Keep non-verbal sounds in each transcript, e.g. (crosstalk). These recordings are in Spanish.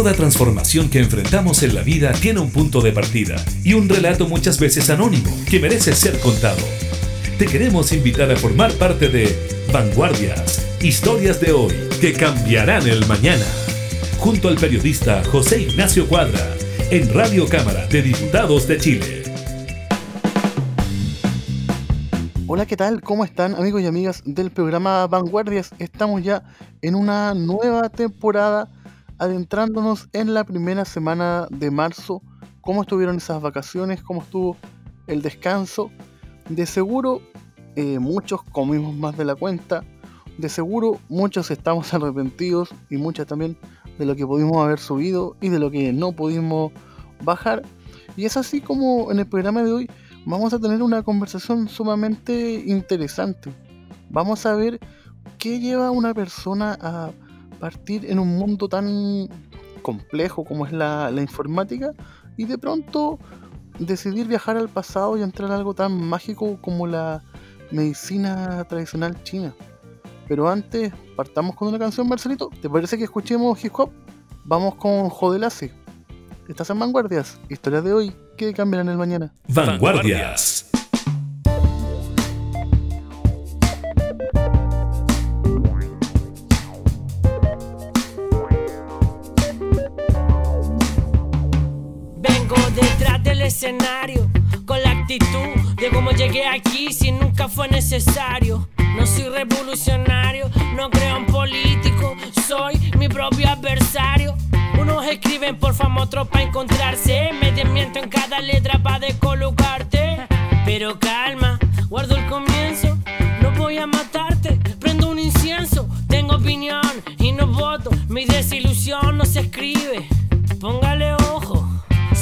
Toda transformación que enfrentamos en la vida tiene un punto de partida y un relato muchas veces anónimo que merece ser contado. Te queremos invitar a formar parte de Vanguardias, historias de hoy que cambiarán el mañana. Junto al periodista José Ignacio Cuadra, en Radio Cámara de Diputados de Chile. Hola, ¿qué tal? ¿Cómo están amigos y amigas del programa Vanguardias? Estamos ya en una nueva temporada adentrándonos en la primera semana de marzo. ¿Cómo estuvieron esas vacaciones? ¿Cómo estuvo el descanso? De seguro eh, muchos comimos más de la cuenta. De seguro muchos estamos (laughs) arrepentidos y muchas también de lo que pudimos haber subido y de lo que no pudimos bajar. Y es así como en el programa de hoy vamos a tener una conversación sumamente interesante. Vamos a ver qué lleva una persona a partir en un mundo tan complejo como es la, informática y de pronto decidir viajar al pasado y entrar a algo tan mágico como la medicina tradicional china. Pero antes, partamos con una canción, Marcelito. ¿Te parece que escuchemos hip hop? Vamos con Jodelace. Estás en Vanguardias, historias de hoy que cambiarán el mañana. Vanguardias. Detrás del escenario con la actitud de cómo llegué aquí si nunca fue necesario. No soy revolucionario, no creo en político, soy mi propio adversario. Unos escriben por fama, otros para encontrarse. Me desmiento en cada letra para descolocarte. Pero calma, guardo el comienzo. No voy a matarte, prendo un incienso. Tengo opinión y no voto. Mi desilusión no se escribe. Póngale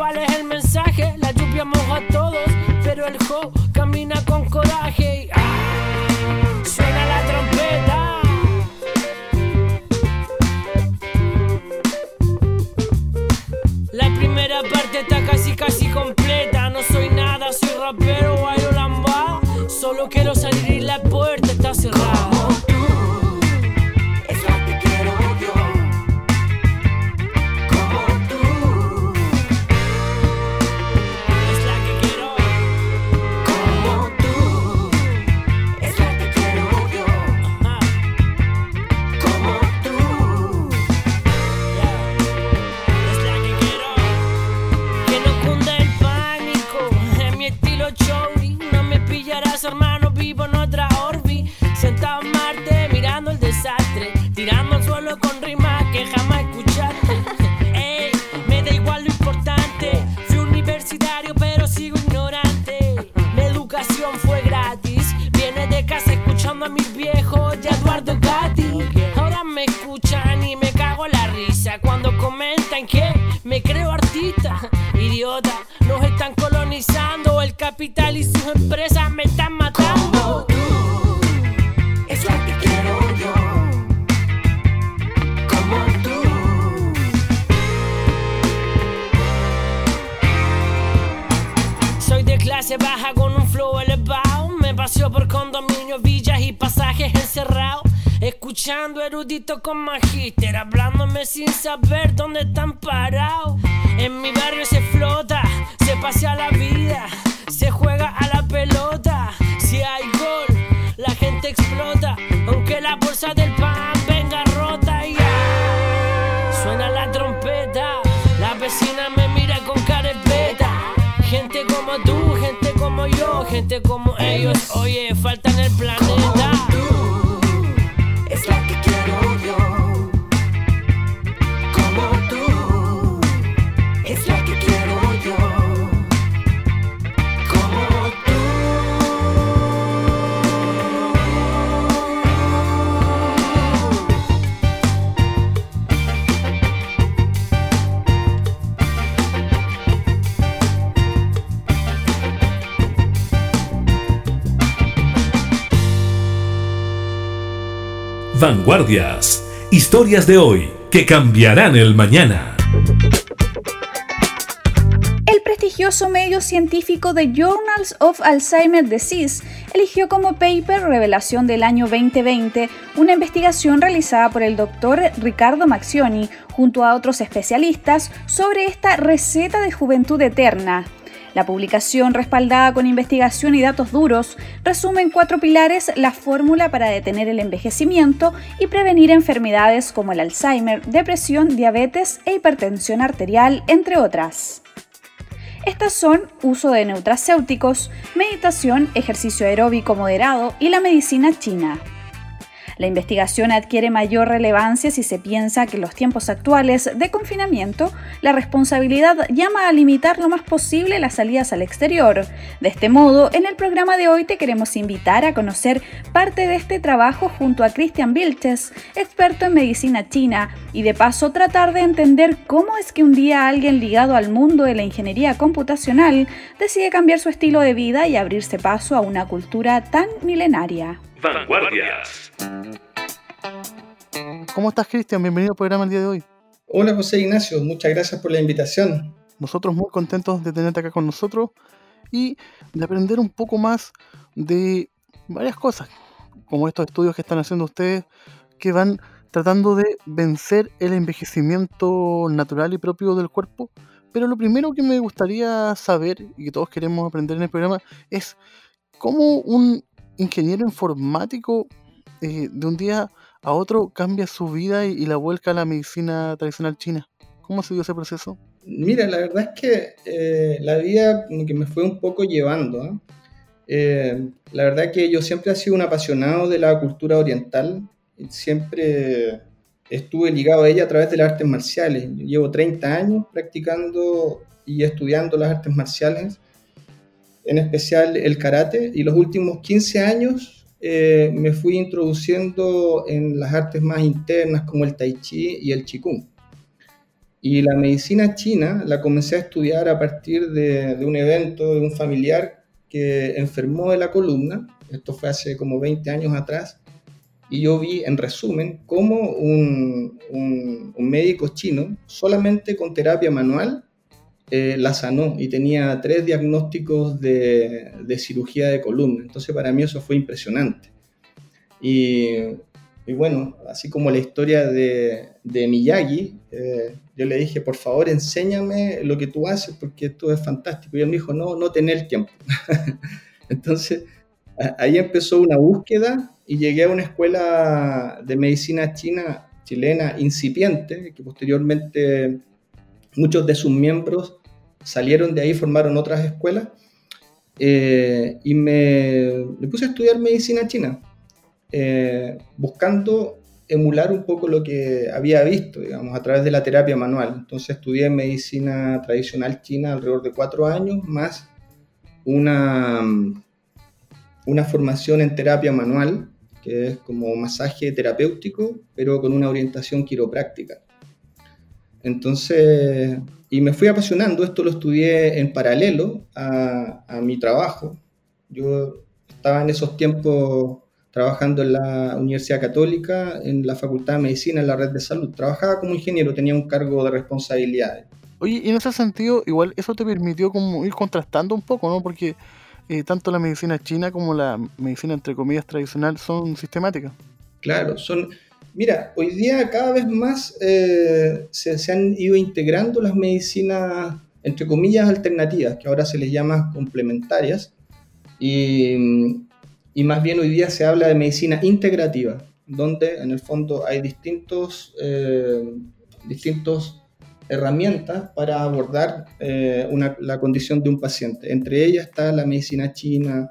¿Que cuál es el mensaje? La lluvia moja a todos, pero el jo camina con coraje Vanguardias. Historias de hoy que cambiarán el mañana. El prestigioso medio científico de Journals of Alzheimer's Disease eligió como paper Revelación del año 2020 una investigación realizada por el doctor Ricardo Maccioni junto a otros especialistas sobre esta receta de juventud eterna, la publicación, respaldada con investigación y datos duros, resume en cuatro pilares la fórmula para detener el envejecimiento y prevenir enfermedades como el Alzheimer, depresión, diabetes e hipertensión arterial, entre otras. Estas son uso de neutracéuticos, meditación, ejercicio aeróbico moderado y la medicina china. La investigación adquiere mayor relevancia si se piensa que en los tiempos actuales de confinamiento, la responsabilidad llama a limitar lo más posible las salidas al exterior. De este modo, en el programa de hoy te queremos invitar a conocer parte de este trabajo junto a Christian Vilches, experto en medicina china, y de paso tratar de entender cómo es que un día alguien ligado al mundo de la ingeniería computacional decide cambiar su estilo de vida y abrirse paso a una cultura tan milenaria. Vanguardias. ¿Cómo estás, Cristian? Bienvenido al programa el día de hoy. Hola, José Ignacio. Muchas gracias por la invitación. Nosotros muy contentos de tenerte acá con nosotros y de aprender un poco más de varias cosas, como estos estudios que están haciendo ustedes, que van tratando de vencer el envejecimiento natural y propio del cuerpo. Pero lo primero que me gustaría saber, y que todos queremos aprender en el programa, es cómo un ingeniero informático eh, de un día a otro cambia su vida y, la vuelca a la medicina tradicional china. ¿Cómo se dio ese proceso? Mira, la verdad es que eh, la vida que me fue un poco llevando. Eh, la verdad es que yo siempre he sido un apasionado de la cultura oriental. Siempre estuve ligado a ella a través de las artes marciales. llevo 30 años practicando y estudiando las artes marciales en especial el karate, y los últimos 15 años eh, me fui introduciendo en las artes más internas como el tai chi y el qigong. Y la medicina china la comencé a estudiar a partir de, un evento de un familiar que enfermó de la columna, esto fue hace como 20 años atrás, y yo vi en resumen cómo un, un, un médico chino, solamente con terapia manual, eh, la sanó y tenía tres diagnósticos de, cirugía de columna. Entonces para mí eso fue impresionante. Y, bueno, así como la historia de, Miyagi, eh, yo le dije, por favor, enséñame lo que tú haces porque esto es fantástico. Y él me dijo, no, no tener tiempo. (laughs) Entonces ahí empezó una búsqueda y llegué a una escuela de medicina china, chilena, incipiente, que posteriormente muchos de sus miembros salieron de ahí, formaron otras escuelas eh, y me, puse a estudiar medicina china, eh, buscando emular un poco lo que había visto, digamos, a través de la terapia manual. Entonces estudié medicina tradicional china alrededor de cuatro años, más una, una formación en terapia manual, que es como masaje terapéutico, pero con una orientación quiropráctica. Entonces, y me fui apasionando, esto lo estudié en paralelo a, mi trabajo. Yo estaba en esos tiempos trabajando en la Universidad Católica, en la Facultad de Medicina, en la red de salud. Trabajaba como ingeniero, tenía un cargo de responsabilidades. Oye, y en ese sentido, igual eso te permitió como ir contrastando un poco, ¿no? Porque eh, tanto la medicina china como la medicina, entre comillas, tradicional son sistemáticas. Claro, son Mira, hoy día cada vez más eh, se, han ido integrando las medicinas, entre comillas, alternativas, que ahora se les llama complementarias, y, más bien hoy día se habla de medicina integrativa, donde en el fondo hay distintos, eh, distintos herramientas para abordar eh, la condición de un paciente. Entre ellas está la medicina china,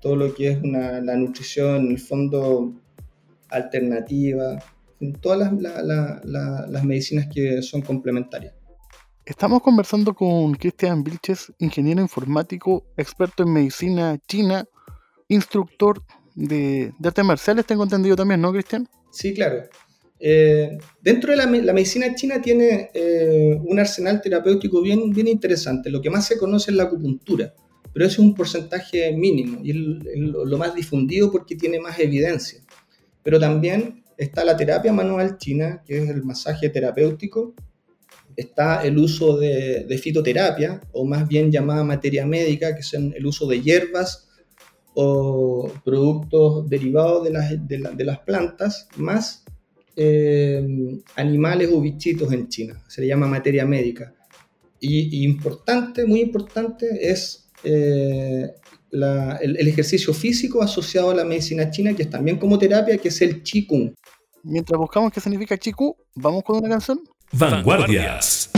todo lo que es la nutrición, en el fondo alternativa, en todas las, medicinas que son complementarias. Estamos conversando con Cristian Vilches, ingeniero informático, experto en medicina china, instructor de, artes marciales, tengo entendido también, ¿no, Cristian? Sí, claro. Eh, dentro de la, medicina china tiene eh, un arsenal terapéutico bien, bien interesante. Lo que más se conoce es la acupuntura, pero es un porcentaje mínimo y es lo más difundido porque tiene más evidencia pero también está la terapia manual china, que es el masaje terapéutico, está el uso de, fitoterapia, o más bien llamada materia médica, que son el uso de hierbas o productos derivados de las, de, las plantas, más eh, animales o bichitos en China. Se le llama materia médica. Y, importante, muy importante, es eh, el, el, ejercicio físico asociado a la medicina china, que es también como terapia, que es el Qigong. Mientras buscamos qué significa Chiku, ¿vamos con una canción? Vanguardias.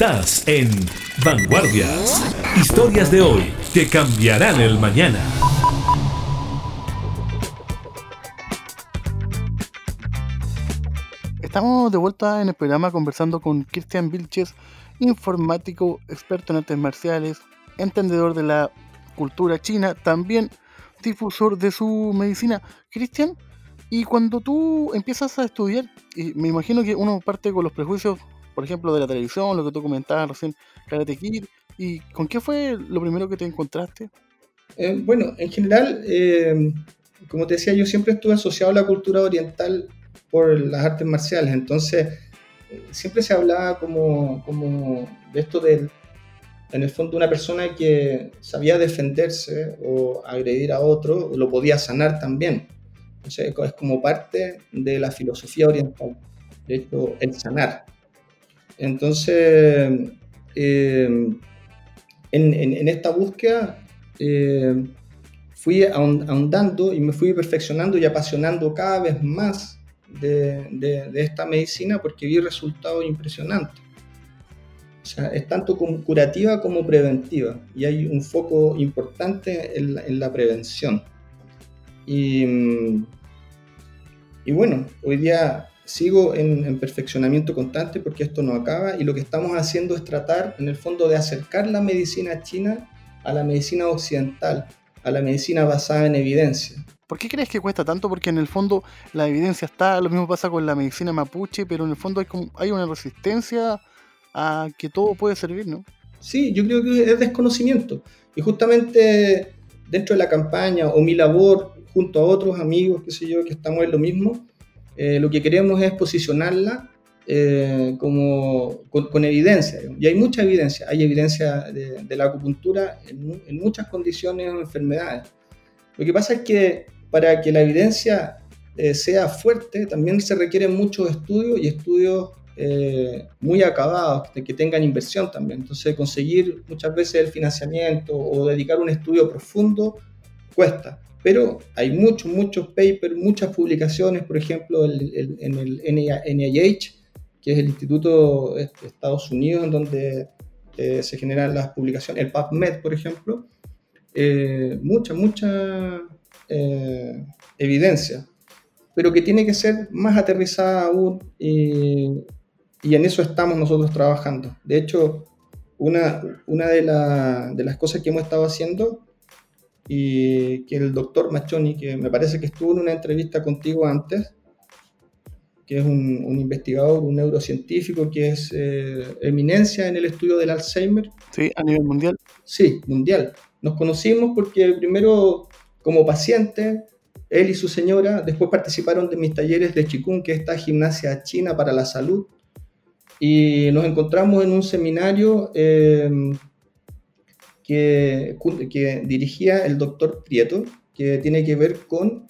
Estás en Vanguardias. Historias de hoy que cambiarán el mañana. Estamos de vuelta en el programa conversando con Cristian Vilches, informático, experto en artes marciales, entendedor de la cultura china, también difusor de su medicina. Cristian, y cuando tú empiezas a estudiar, y me imagino que uno parte con los prejuicios por ejemplo, de la televisión, lo que tú comentabas recién, Karate Kid, ¿y con qué fue lo primero que te encontraste? Eh, bueno, en general, eh, como te decía, yo siempre estuve asociado a la cultura oriental por las artes marciales, entonces eh, siempre se hablaba como, como de esto de, en el fondo, una persona que sabía defenderse o agredir a otro, lo podía sanar también. Entonces, es como parte de la filosofía oriental, de hecho, el sanar. Entonces, em, en, esta búsqueda em, fui ahondando y me fui perfeccionando y apasionando cada vez más de, esta medicina porque vi resultados impresionantes. O sea, es tanto curativa como preventiva y hay un foco importante en la, prevención. Y, y bueno, hoy día sigo en, perfeccionamiento constante porque esto no acaba y lo que estamos haciendo es tratar en el fondo de acercar la medicina china a la medicina occidental, a la medicina basada en evidencia. ¿Por qué crees que cuesta tanto? Porque en el fondo la evidencia está, lo mismo pasa con la medicina mapuche, pero en el fondo hay, como, hay una resistencia a que todo puede servir, ¿no? Sí, yo creo que es desconocimiento. Y justamente dentro de la campaña o mi labor, junto a otros amigos, qué sé yo, que estamos en lo mismo, eh, lo que queremos es posicionarla eh, como, con, evidencia. Y hay mucha evidencia. Hay evidencia de, la acupuntura en, en, muchas condiciones o enfermedades. Lo que pasa es que para que la evidencia eh, sea fuerte, también se requieren muchos estudios y estudios eh, muy acabados, que tengan inversión también. Entonces, conseguir muchas veces el financiamiento o dedicar un estudio profundo cuesta. Pero hay muchos, muchos papers, muchas publicaciones, por ejemplo, en el NIH, que es el Instituto de Estados Unidos, en donde eh, se generan las publicaciones, el PubMed, por ejemplo, mucha, mucha eh, evidencia, pero que tiene que ser más aterrizada aún y, en eso estamos nosotros trabajando. De hecho, una, una de, de, las cosas que hemos estado haciendo y que el doctor Machoni, que me parece que estuvo en una entrevista contigo antes, que es un, investigador, un neurocientífico que es eh, eminencia en el estudio del Alzheimer. Sí, a nivel mundial. Sí, mundial. Nos conocimos porque primero como paciente, él y su señora después participaron de mis talleres de Qigong, que es esta gimnasia china para la salud, y nos encontramos en un seminario em, que, dirigía el doctor Prieto, que tiene que ver con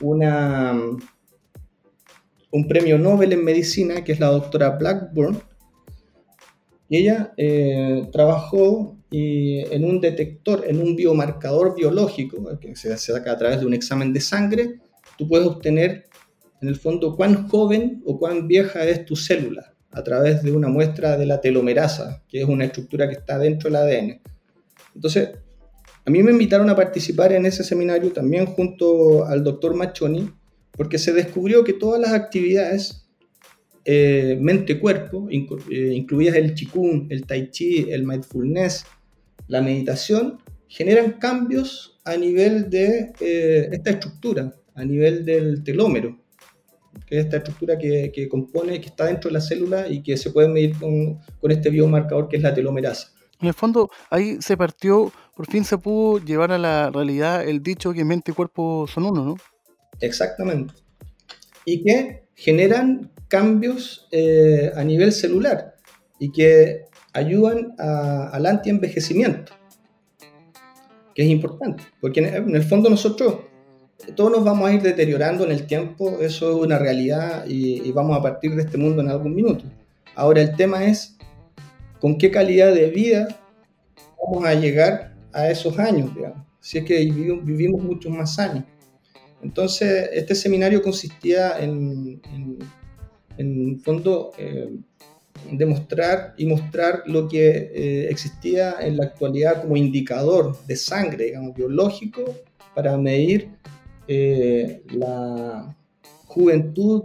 un premio Nobel en medicina, que es la doctora Blackburn, y ella eh, trabajó en un detector, en un biomarcador biológico, que se saca a través de un examen de sangre, tú puedes obtener en el fondo cuán joven o cuán vieja es tu célula a través de una muestra de la telomerasa, que es una estructura que está dentro del ADN. Entonces, a mí me invitaron a participar en ese seminario también junto al doctor Machoni, porque se descubrió que todas las actividades eh, mente-cuerpo, eh, incluidas el Qigong, el Tai Chi, el Mindfulness, la meditación, generan cambios a nivel de eh, esta estructura, a nivel del telómero, que es esta estructura que, compone, que está dentro de la célula y que se puede medir con, con este biomarcador que es la telomerasa. En el fondo, ahí se partió, por fin se pudo llevar a la realidad el dicho que mente y cuerpo son uno, ¿no? Exactamente. Y que generan cambios eh, a nivel celular y que ayudan al anti-envejecimiento, que es importante, porque en el fondo nosotros todos nos vamos a ir deteriorando en el tiempo, eso es una realidad y, vamos a partir de este mundo en algún minuto. Ahora el tema es con qué calidad de vida vamos a llegar a esos años, digamos, si es que vivimos, vivimos muchos más años. Entonces, este seminario consistía en, en, en fondo, eh, demostrar y mostrar lo que eh, existía en la actualidad como indicador de sangre, digamos, biológico, para medir eh, la juventud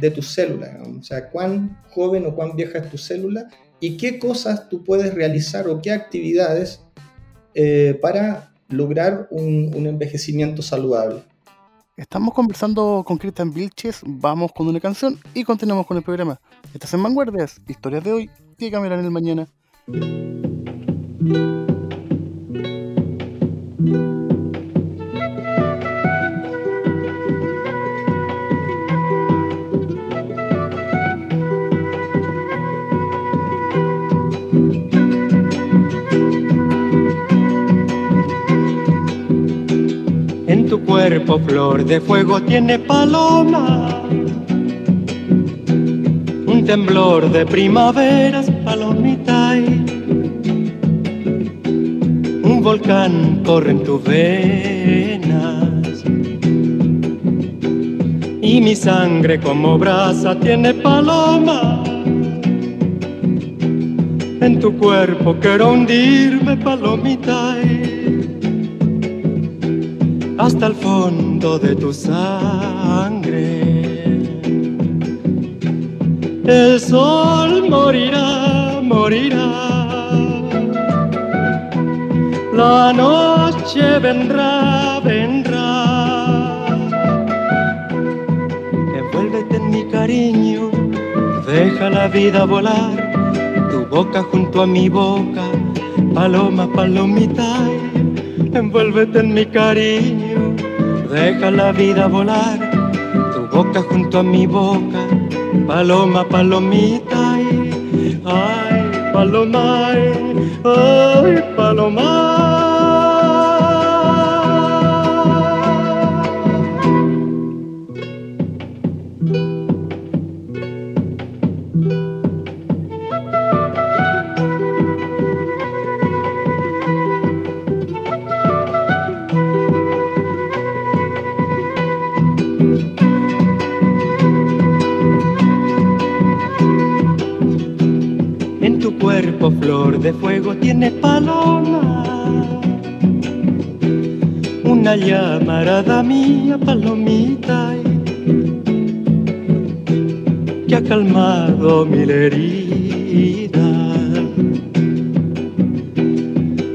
de tu célula, o sea, cuán joven o cuán vieja es tu célula y qué cosas tú puedes realizar o qué actividades eh, para lograr un, envejecimiento saludable. Estamos conversando con Cristian Vilches, vamos con una canción y continuamos con el programa. Estás en Vanguardias, historias de hoy que cambiarán el mañana. Cuerpo flor de fuego tiene paloma. Un temblor de primaveras, palomita. Un volcán corre en tus venas. Y mi sangre como brasa tiene paloma. En tu cuerpo quiero hundirme, palomita hasta el fondo de tu sangre. El sol morirá, morirá. La noche vendrá, vendrá. Envuélvete en mi cariño, deja la vida volar. Tu boca junto a mi boca, paloma, palomita. Envuélvete en mi cariño deja la vida volar, tu boca junto a mi boca, paloma, palomita, ay, paloma, ay, paloma. Flor de fuego tiene paloma. Una llamarada mía, palomita, que ha calmado mi herida.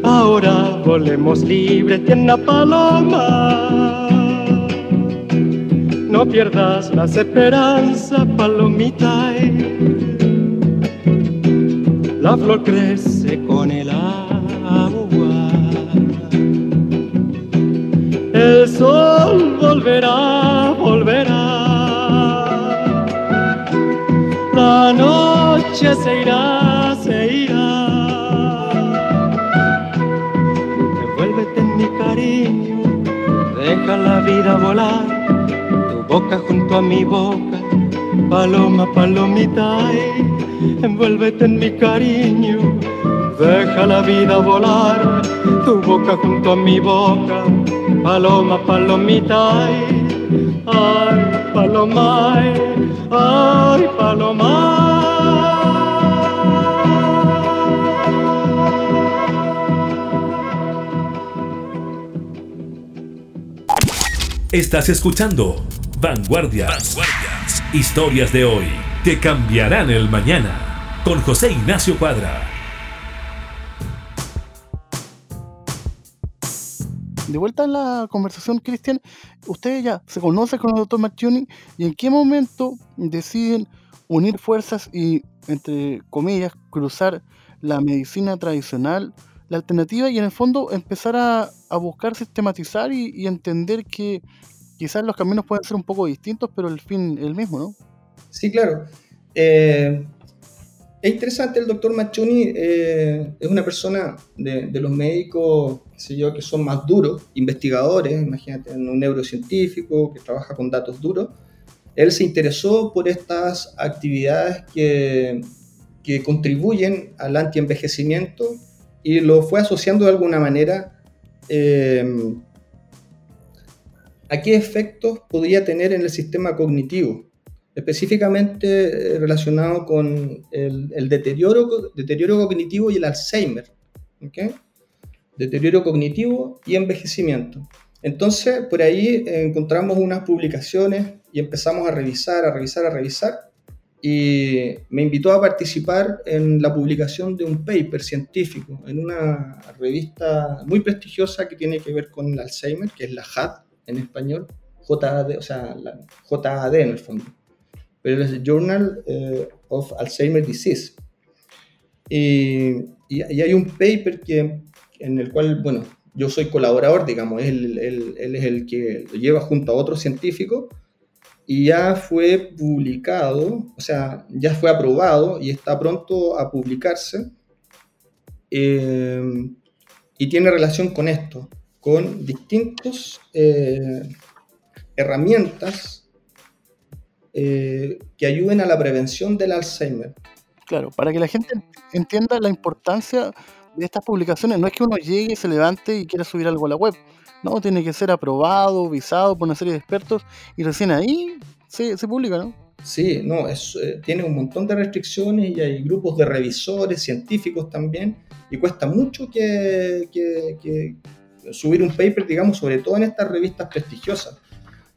Ahora volemos libres, tiene paloma. No pierdas las esperanzas, palomita la flor crece con el agua. El sol volverá, volverá. La noche se irá, se irá. Envuélvete en mi cariño, deja la vida volar. Tu boca junto a mi boca, paloma, palomita envuélvete en mi cariño, deja la vida volar, tu boca junto a mi boca, paloma, palomita, ay, paloma, ay, paloma. Estás escuchando Vanguardias. Vanguardias. Historias de hoy que cambiarán el mañana. Con José Ignacio Cuadra. De vuelta en la conversación, Cristian, ustedes ya se conocen con el doctor Marchioni y en qué momento deciden unir fuerzas y, entre comillas, cruzar la medicina tradicional, la alternativa y en el fondo empezar a, buscar sistematizar y, y entender que quizás los caminos pueden ser un poco distintos, pero el fin el mismo, ¿no? Sí, claro. Eh, es interesante, el doctor Machuni eh, es una persona de, los médicos, sé yo, que son más duros, investigadores, imagínate, un neurocientífico que trabaja con datos duros. Él se interesó por estas actividades que, que contribuyen al antienvejecimiento y lo fue asociando de alguna manera eh, a qué efectos podía tener en el sistema cognitivo específicamente eh, relacionado con el, deterioro, deterioro cognitivo y el Alzheimer. Deterioro cognitivo y envejecimiento. Entonces, por ahí encontramos unas publicaciones y empezamos a revisar, a revisar, a revisar. Y me invitó a participar en la publicación de un paper científico en una revista muy prestigiosa que tiene que ver con el Alzheimer, que es la JAD en español, JAD, o sea, la JAD en el fondo pero es el Journal eh, of Alzheimer's Disease. Y, y, hay un paper que, en el cual, bueno, yo soy colaborador, digamos, él, él, es el que lo lleva junto a otro científico y ya fue publicado, o sea, ya fue aprobado y está pronto a publicarse. Eh, y tiene relación con esto, con distintas eh, herramientas eh, que ayuden a la prevención del Alzheimer. Claro, para que la gente entienda la importancia de estas publicaciones, no es que uno llegue, se levante y quiera subir algo a la web, no, tiene que ser aprobado, visado por una serie de expertos y recién ahí se, publica, ¿no? Sí, no, es, eh, tiene un montón de restricciones y hay grupos de revisores, científicos también, y cuesta mucho que subir un paper, digamos, sobre todo en estas revistas prestigiosas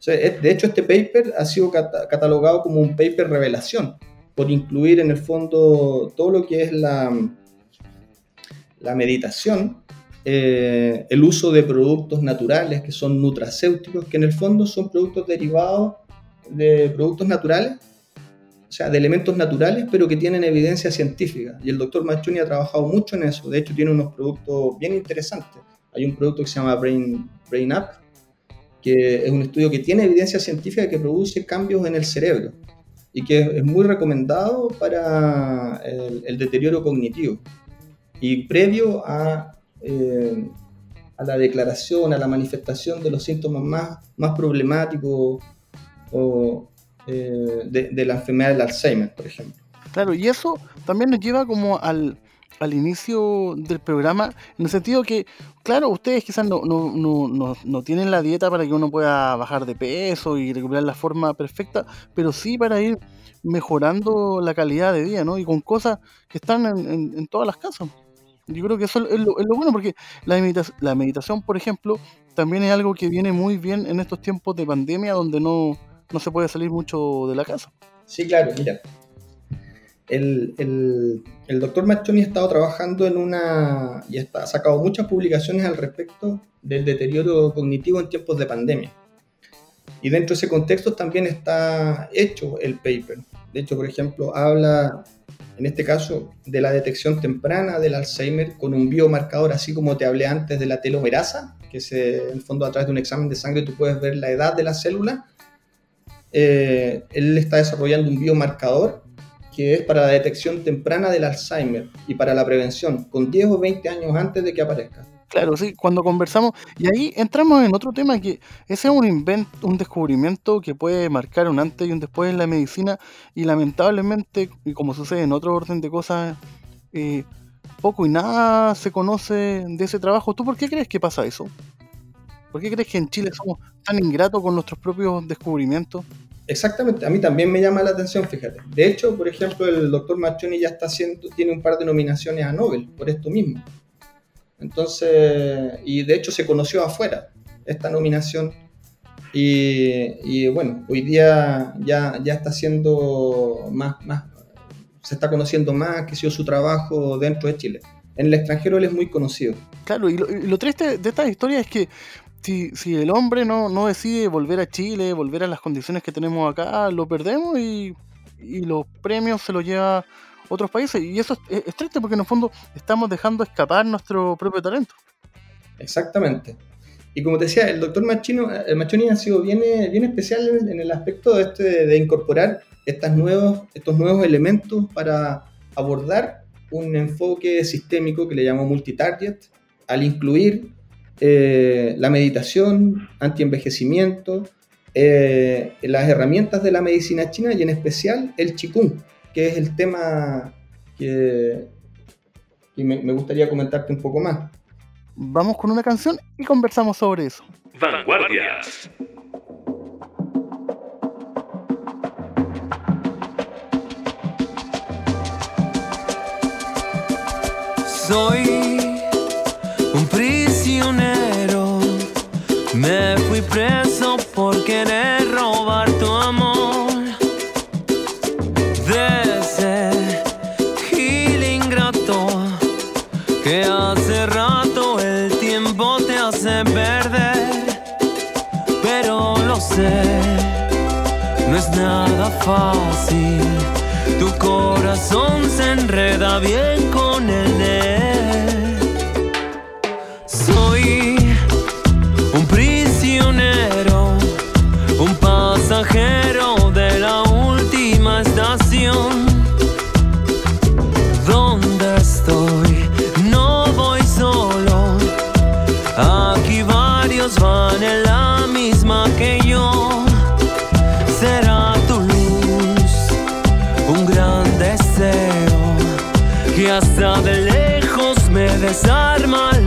de hecho, este paper ha sido catalogado como un paper revelación, por incluir en el fondo todo lo que es la, la meditación, eh, el uso de productos naturales que son nutracéuticos, que en el fondo son productos derivados de productos naturales o sea, de elementos naturales, pero que tienen evidencia científica. Y el doctor Machuni ha trabajado mucho en eso. De hecho, tiene unos productos bien interesantes. Hay un producto que se llama Brain, Brain Up, que es un estudio que tiene evidencia científica que produce cambios en el cerebro y que es, muy recomendado para el, deterioro cognitivo. Y previo a, eh, a la declaración, a la manifestación de los síntomas más, más problemáticos o, eh, de, la enfermedad del Alzheimer, por ejemplo. Claro, y eso también nos lleva como al, al inicio del programa, en el sentido que, claro, ustedes quizás no, no, no, no, tienen la dieta para que uno pueda bajar de peso y recuperar la forma perfecta, pero sí para ir mejorando la calidad de vida, ¿no? Y con cosas que están en, en, todas las casas. Yo creo que eso es lo, es lo bueno, porque la, la meditación, por ejemplo, también es algo que viene muy bien en estos tiempos de pandemia donde no, no se puede salir mucho de la casa. Sí, claro, mira. El, doctor Machoni ha estado trabajando en una y ha sacado muchas publicaciones al respecto del deterioro cognitivo en tiempos de pandemia. Y dentro de ese contexto también está hecho el paper. De hecho, por ejemplo, habla, en este caso, de la detección temprana del Alzheimer con un biomarcador, así como te hablé antes de la telomerasa, que se, en el fondo a través de un examen de sangre tú puedes ver la edad de la célula eh, él está desarrollando un biomarcador que es para la detección temprana del Alzheimer y para la prevención, con 10 o 20 años antes de que aparezca. Claro, sí, cuando conversamos, y ahí entramos en otro tema que ese es un invento, un descubrimiento que puede marcar un antes y un después en la medicina, y lamentablemente, y como sucede en otro orden de cosas, eh, poco y nada se conoce de ese trabajo. ¿Tú por qué crees que pasa eso? ¿Por qué crees que en Chile somos tan ingratos con nuestros propios descubrimientos? Exactamente, a mí también me llama la atención, fíjate. De hecho, por ejemplo, el doctor Machoni ya está haciendo, tiene un par de nominaciones a Nobel por esto mismo. Entonces, y de hecho se conoció afuera esta nominación. Y, bueno, hoy día ya, ya está siendo más, más, se está conociendo más que sido su trabajo dentro de Chile. En el extranjero él es muy conocido. Claro, y lo, y lo triste de esta historia es que si, si el hombre no, no decide volver a Chile, volver a las condiciones que tenemos acá, lo perdemos y, los premios se los lleva otros países. Y eso es, triste porque en el fondo estamos dejando escapar nuestro propio talento. Exactamente. Y como te decía, el doctor Machino, el Machoni ha sido bien, bien especial en el aspecto de, este, de incorporar estas nuevos, estos nuevos elementos para abordar un enfoque sistémico que le llamo multitarget, al incluir eh, la meditación, antienvejecimiento, eh, las herramientas de la medicina china y en especial el Qigong, que es el tema que, me, me, gustaría comentarte un poco más. Vamos con una canción y conversamos sobre eso. Vanguardias. Soy fácil. Tu corazón se enreda bien con el de desarmar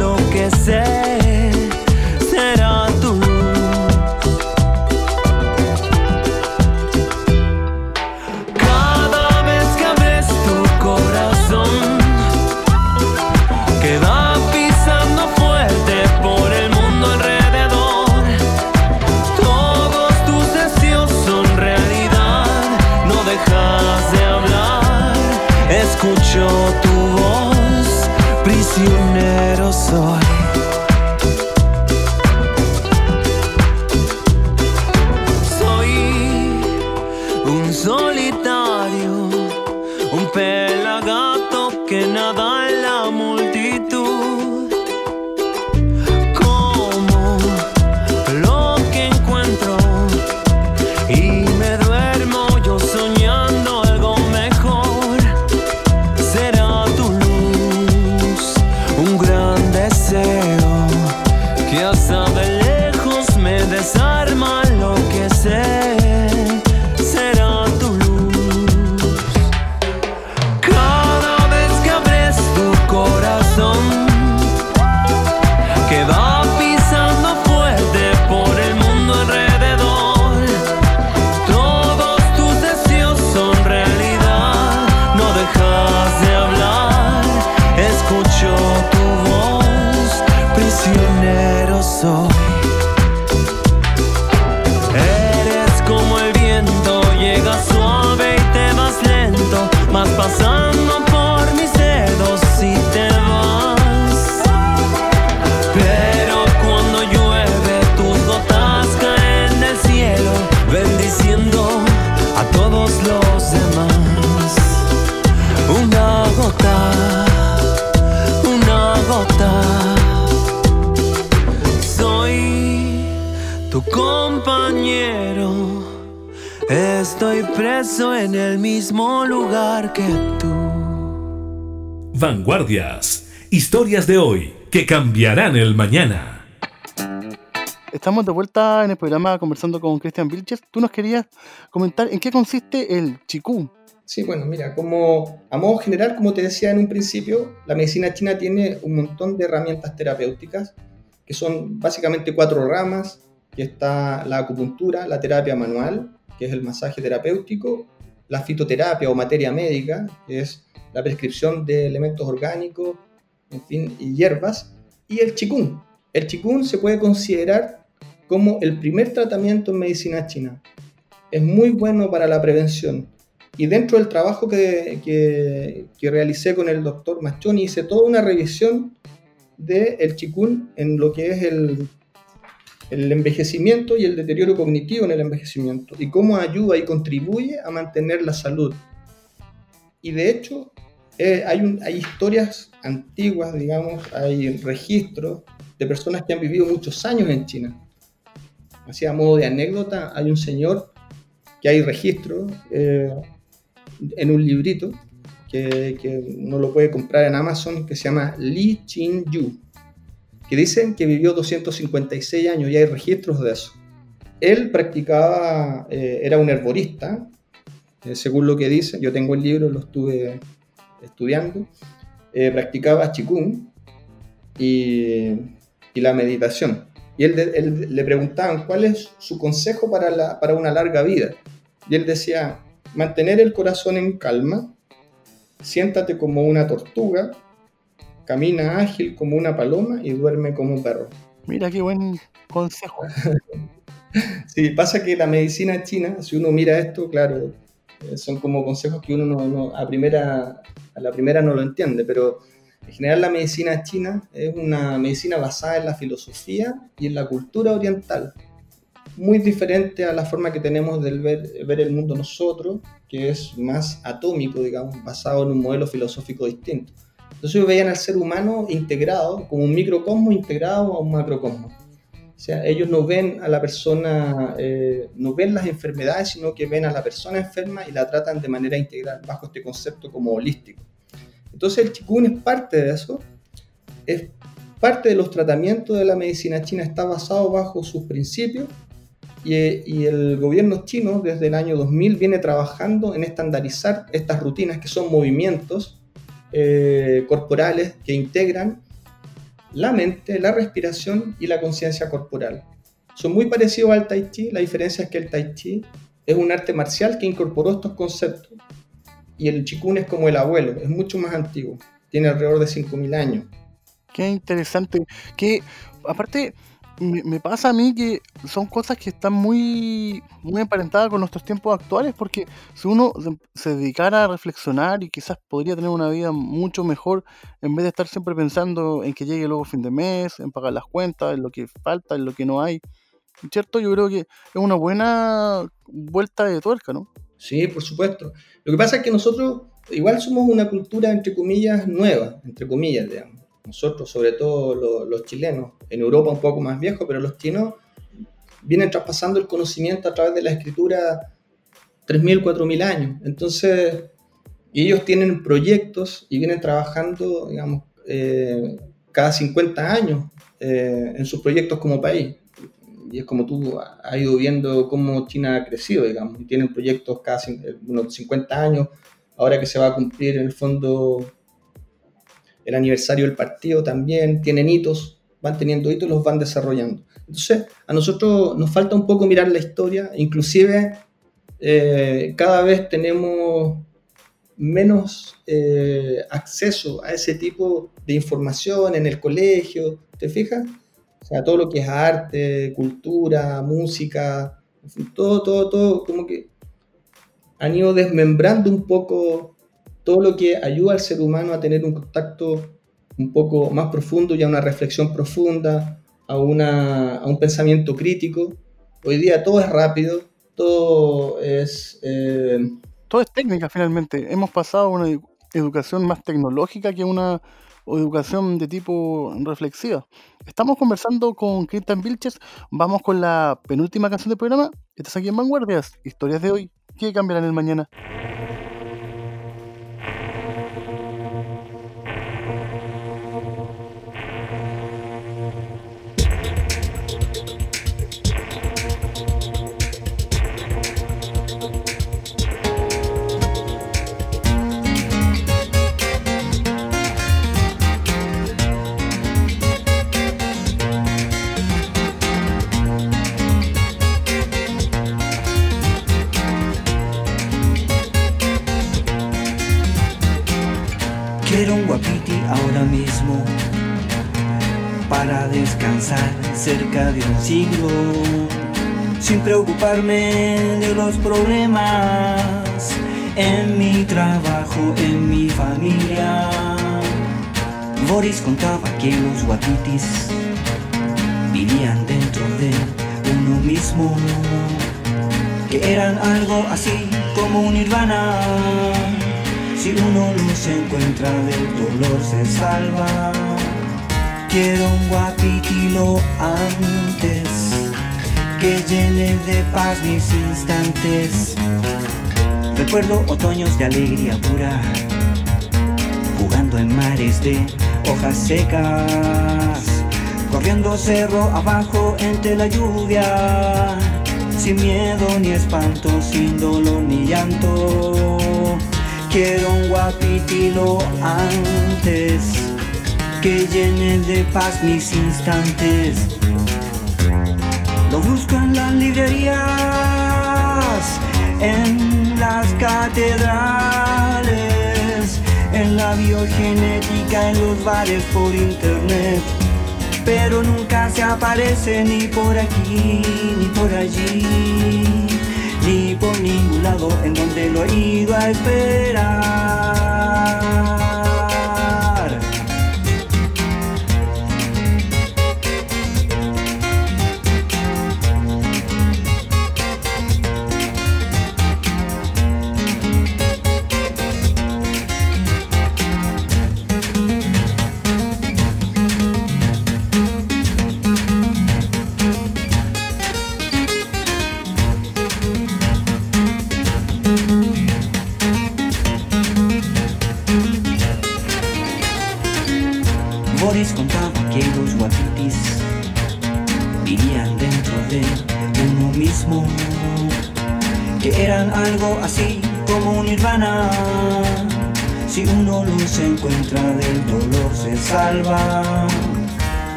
En el mismo lugar que tú. Vanguardias. Historias de hoy que cambiarán el mañana. Estamos de vuelta en el programa conversando con Cristian Vilches. Tú nos querías comentar en qué consiste el chikú. Sí, bueno, mira, como a modo general, como te decía en un principio, la medicina china tiene un montón de herramientas terapéuticas, que son básicamente cuatro ramas, que está la acupuntura, la terapia manual, que es el masaje terapéutico, la fitoterapia o materia médica, que es la prescripción de elementos orgánicos, en fin, y hierbas, y el chikung. El chikung se puede considerar como el primer tratamiento en medicina china. Es muy bueno para la prevención. Y dentro del trabajo que, que, que realicé con el doctor Machoni, hice toda una revisión del el chikung en lo que es el, el envejecimiento y el deterioro cognitivo en el envejecimiento y cómo ayuda y contribuye a mantener la salud. Y de hecho, eh, hay, hay historias antiguas, digamos, hay registros de personas que han vivido muchos años en China. Así a modo de anécdota, hay un señor que hay registro eh, en un librito que, que uno lo puede comprar en Amazon que se llama Li Chin Yu, que dicen que vivió 256 años y hay registros de eso. Él practicaba, eh, era un herborista, eh, según lo que dice, yo tengo el libro, lo estuve estudiando, eh, practicaba Qigong y, la meditación. Y él, le preguntaban cuál es su consejo para una larga vida. Y él decía, mantener el corazón en calma, siéntate como una tortuga, camina ágil como una paloma y duerme como un perro. Mira qué buen consejo. (laughs) sí, pasa que la medicina china, si uno mira esto, claro, son como consejos que uno no, no, a, primera, a la primera no lo entiende, pero en general la medicina china es una medicina basada en la filosofía y en la cultura oriental, muy diferente a la forma que tenemos de ver, ver el mundo nosotros, que es más atómico, digamos, basado en un modelo filosófico distinto. Entonces ellos veían al ser humano integrado, como un microcosmo integrado a un macrocosmo. O sea, ellos no ven a la persona, eh, no ven las enfermedades, sino que ven a la persona enferma y la tratan de manera integral, bajo este concepto como holístico. Entonces el Qigong es parte de eso, es parte de los tratamientos de la medicina china, está basado bajo sus principios y, y, el gobierno chino desde el año 2000 viene trabajando en estandarizar estas rutinas que son movimientos eh, corporales que integran la mente, la respiración y la conciencia corporal. Son muy parecidos al tai chi, la diferencia es que el tai chi es un arte marcial que incorporó estos conceptos y el chikun es como el abuelo, es mucho más antiguo, tiene alrededor de 5.000 años. Qué interesante, que aparte me, me, pasa a mí que son cosas que están muy, muy emparentadas con nuestros tiempos actuales, porque si uno se dedicara a reflexionar y quizás podría tener una vida mucho mejor, en vez de estar siempre pensando en que llegue luego fin de mes, en pagar las cuentas, en lo que falta, en lo que no hay, ¿cierto? Yo creo que es una buena vuelta de tuerca, ¿no? Sí, por supuesto. Lo que pasa es que nosotros igual somos una cultura, entre comillas, nueva, entre comillas, digamos. Nosotros, sobre todo los chilenos, en Europa un poco más viejo, pero los chinos vienen traspasando el conocimiento a través de la escritura 3.000, 4.000 años. Entonces, ellos tienen proyectos y vienen trabajando, digamos, eh, cada 50 años eh, en sus proyectos como país. Y es como tú has ido viendo cómo China ha crecido, digamos, y tienen proyectos cada unos 50 años, ahora que se va a cumplir en el fondo el aniversario del partido también, tienen hitos, van teniendo hitos, los van desarrollando. Entonces, a nosotros nos falta un poco mirar la historia, inclusive eh, cada vez tenemos menos eh, acceso a ese tipo de información en el colegio, ¿te fijas? O sea, todo lo que es arte, cultura, música, todo, todo, todo, como que han ido desmembrando un poco todo lo que ayuda al ser humano a tener un contacto un poco más profundo y a una reflexión profunda, a, una, a un pensamiento crítico. Hoy día todo es rápido, todo es... Eh, todo es técnica finalmente. Hemos pasado a una educación más tecnológica que una educación de tipo reflexiva. Estamos conversando con Cristian Vilches. Vamos con la penúltima canción del programa. Estás aquí en Vanguardias. Historias de hoy. ¿Qué cambiarán el mañana? Siglo, sin preocuparme de los problemas en mi trabajo, en mi familia. Boris contaba que los guapitis vivían dentro de uno mismo, que eran algo así como un nirvana. Si uno los encuentra del dolor se salva. Quiero un guapitilo antes que llene de paz mis instantes. Recuerdo otoños de alegría pura, jugando en mares de hojas secas, corriendo cerro abajo entre la lluvia, sin miedo ni espanto, sin dolor ni llanto. Quiero un guapitilo antes que llene de paz mis instantes. Lo busco en las librerías, en las catedrales, en la biogenética, en los bares por internet. Pero nunca se aparece ni por aquí, ni por allí, ni por ningún lado en donde lo he ido a esperar.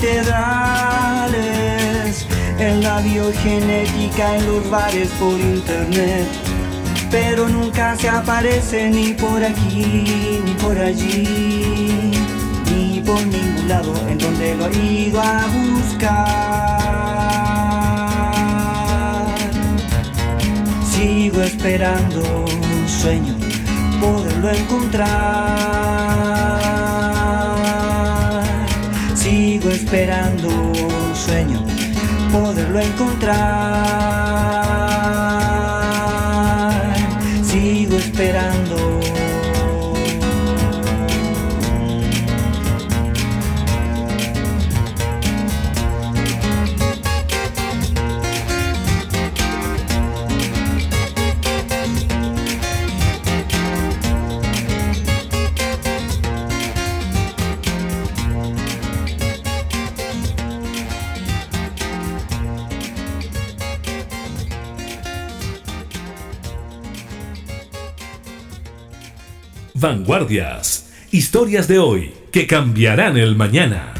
Catedrales, en la biogenética, en los bares por internet pero nunca se aparece ni por aquí ni por allí, ni por ningún lado en donde lo he ido a buscar. Sigo esperando, sueño poderlo encontrar. Esperando sueño poderlo encontrar. Vanguardias. Historias de hoy que cambiarán el mañana.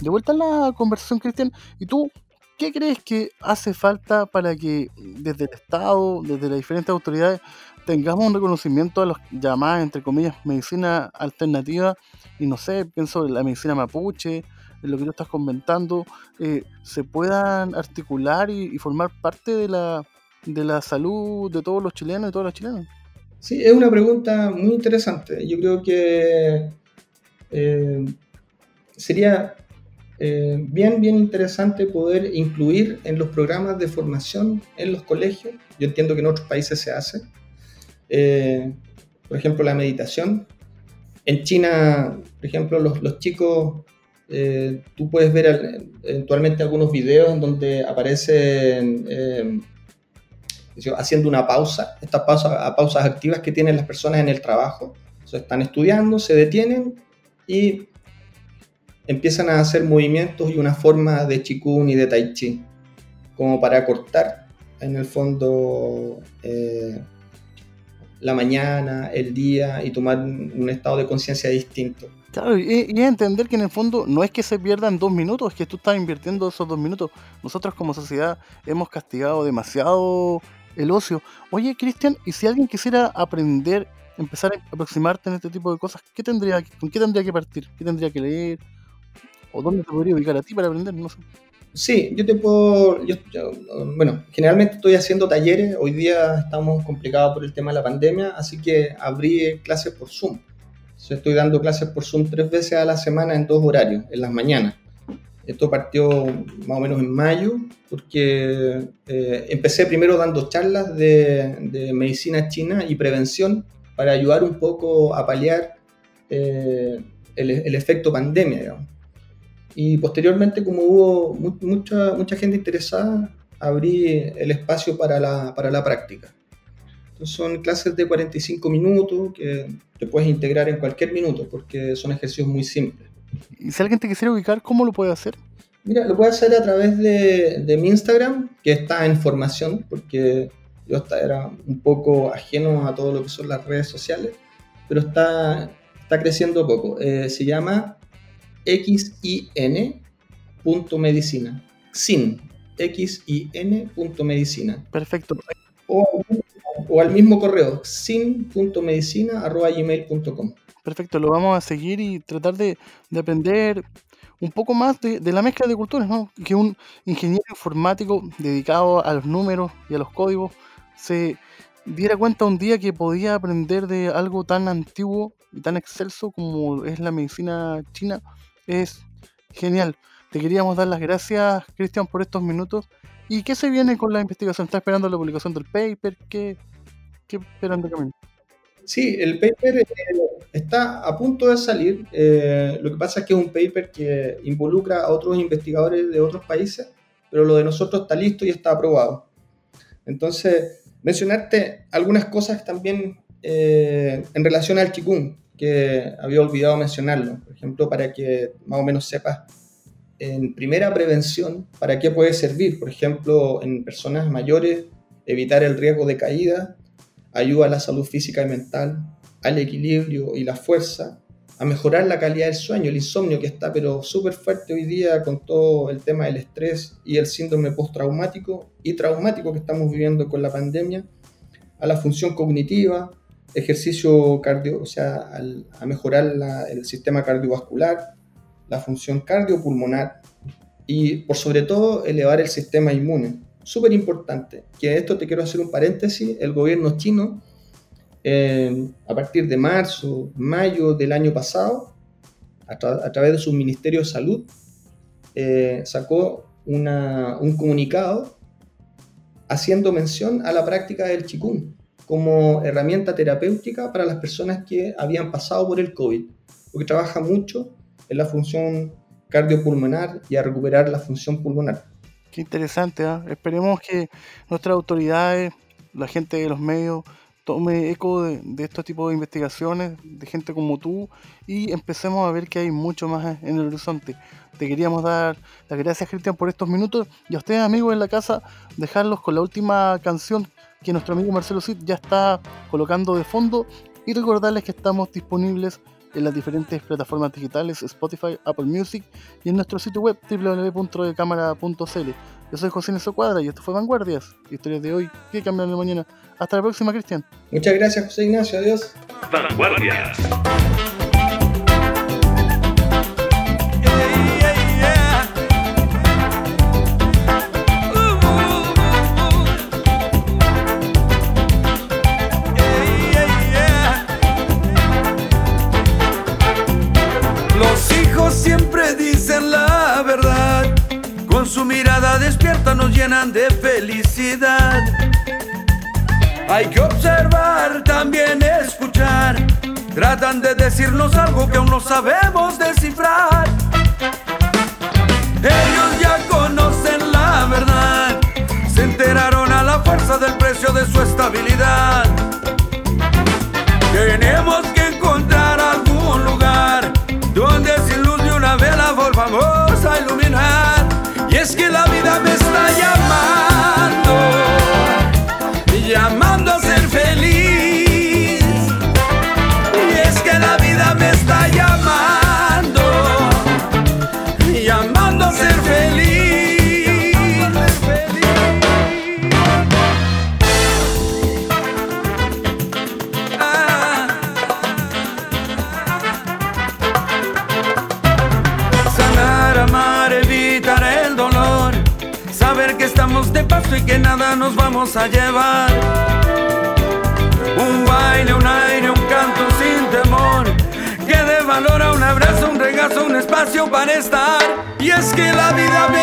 De vuelta a la conversación, Cristian. ¿Y tú qué crees que hace falta para que desde el Estado, desde las diferentes autoridades, tengamos un reconocimiento a los llamadas, entre comillas, medicina alternativa? Y no sé, pienso en la medicina mapuche, en lo que tú estás comentando, eh, se puedan articular y formar parte de la de la salud de todos los chilenos y todas las chilenas? Sí, es una pregunta muy interesante. Yo creo que eh, sería eh, bien, bien interesante poder incluir en los programas de formación en los colegios. Yo entiendo que en otros países se hace. Eh, por ejemplo, la meditación. En China, por ejemplo, los, los chicos, tú puedes ver eventualmente algunos videos en donde aparecen haciendo una pausa, estas pausas, pausas activas que tienen las personas en el trabajo. están estudiando, se detienen y empiezan a hacer movimientos y una forma de chikun y de tai chi, como para cortar en el fondo eh, la mañana, el día y tomar un estado de conciencia distinto. Claro, y, y, entender que en el fondo no es que se pierdan dos minutos, es que tú estás invirtiendo esos dos minutos. Nosotros como sociedad hemos castigado demasiado el ocio. Oye, Cristian, ¿y si alguien quisiera aprender, empezar a aproximarte en este tipo de cosas, ¿qué tendría, ¿con qué tendría que partir? ¿Qué tendría que leer? ¿O dónde te podría ubicar a ti para aprender? No sé. Sí, yo te puedo, bueno, generalmente estoy haciendo talleres, hoy día estamos complicados por el tema de la pandemia, así que abrí clases por Zoom. estoy dando clases por Zoom tres veces a la semana en dos horarios, en las mañanas. Esto partió más o menos en mayo, porque eh, empecé primero dando charlas de, medicina china y prevención para ayudar un poco a paliar eh, el, efecto pandemia. Y posteriormente, como hubo mucha, mucha gente interesada, abrí el espacio para la, para la práctica. Entonces son clases de 45 minutos que te puedes integrar en cualquier minuto porque son ejercicios muy simples. Y si alguien te quisiera ubicar, ¿cómo lo puede hacer? Mira, lo puede hacer a través de, mi Instagram, que está en formación, porque yo hasta era un poco ajeno a todo lo que son las redes sociales, pero está, está creciendo poco. Eh, se llama xin.medicina. Xin, xin.medicina. Perfecto. O, o al mismo correo, sin.medicina.gmail.com. Perfecto, lo vamos a seguir y tratar de, aprender un poco más de, la mezcla de culturas, ¿no? Que un ingeniero informático dedicado a los números y a los códigos se diera cuenta un día que podía aprender de algo tan antiguo y tan excelso como es la medicina china, es genial. Te queríamos dar las gracias, Cristian, por estos minutos. ¿Y qué se viene con la investigación? ¿Está esperando la publicación del paper? ¿Qué, qué esperan de camino? Sí, el paper eh, está a punto de salir. Eh, lo que pasa es que es un paper que involucra a otros investigadores de otros países, pero lo de nosotros está listo y está aprobado. Entonces, mencionarte algunas cosas también eh, en relación al Qigong, que había olvidado mencionarlo. Por ejemplo, para que más o menos sepas en primera prevención para qué puede servir. Por ejemplo, en personas mayores, evitar el riesgo de caída ayuda a la salud física y mental, al equilibrio y la fuerza, a mejorar la calidad del sueño, el insomnio que está pero súper fuerte hoy día con todo el tema del estrés y el síndrome postraumático y traumático que estamos viviendo con la pandemia, a la función cognitiva, ejercicio cardio, o sea, a mejorar el sistema cardiovascular, la función cardiopulmonar y por sobre todo elevar el sistema inmune súper importante, que esto te quiero hacer un paréntesis, el gobierno chino, eh, a partir de marzo, mayo del año pasado, a, través de su Ministerio de Salud, eh, sacó un comunicado haciendo mención a la práctica del chikung como herramienta terapéutica para las personas que habían pasado por el COVID, porque trabaja mucho en la función cardiopulmonar y a recuperar la función pulmonar. Qué interesante, ¿eh? esperemos que nuestras autoridades, la gente de los medios, tome eco de, estos tipos de investigaciones, de gente como tú, y empecemos a ver que hay mucho más en el horizonte. Te queríamos dar las gracias, Cristian, por estos minutos, y a ustedes, amigos en la casa, dejarlos con la última canción que nuestro amigo Marcelo Cid ya está colocando de fondo, y recordarles que estamos disponibles en las diferentes plataformas digitales Spotify, Apple Music y en nuestro sitio web www.decámara.cl. Yo soy José Neso Cuadra y esto fue Vanguardias, historias de hoy que cambian de mañana. Hasta la próxima, Cristian. Muchas gracias, José Ignacio. Adiós. Vanguardias. Mirada despierta nos llenan de felicidad. Hay que observar, también escuchar. Tratan de decirnos algo que aún no sabemos descifrar. Ellos ya conocen la verdad. Se enteraron a la fuerza del precio de su estabilidad. Tenemos que Y es que la vida me está llamando, y que nada nos vamos a llevar. Un baile, un aire, un canto sin temor. Que dé valor a un abrazo, un regazo, un espacio para estar. Y es que la vida me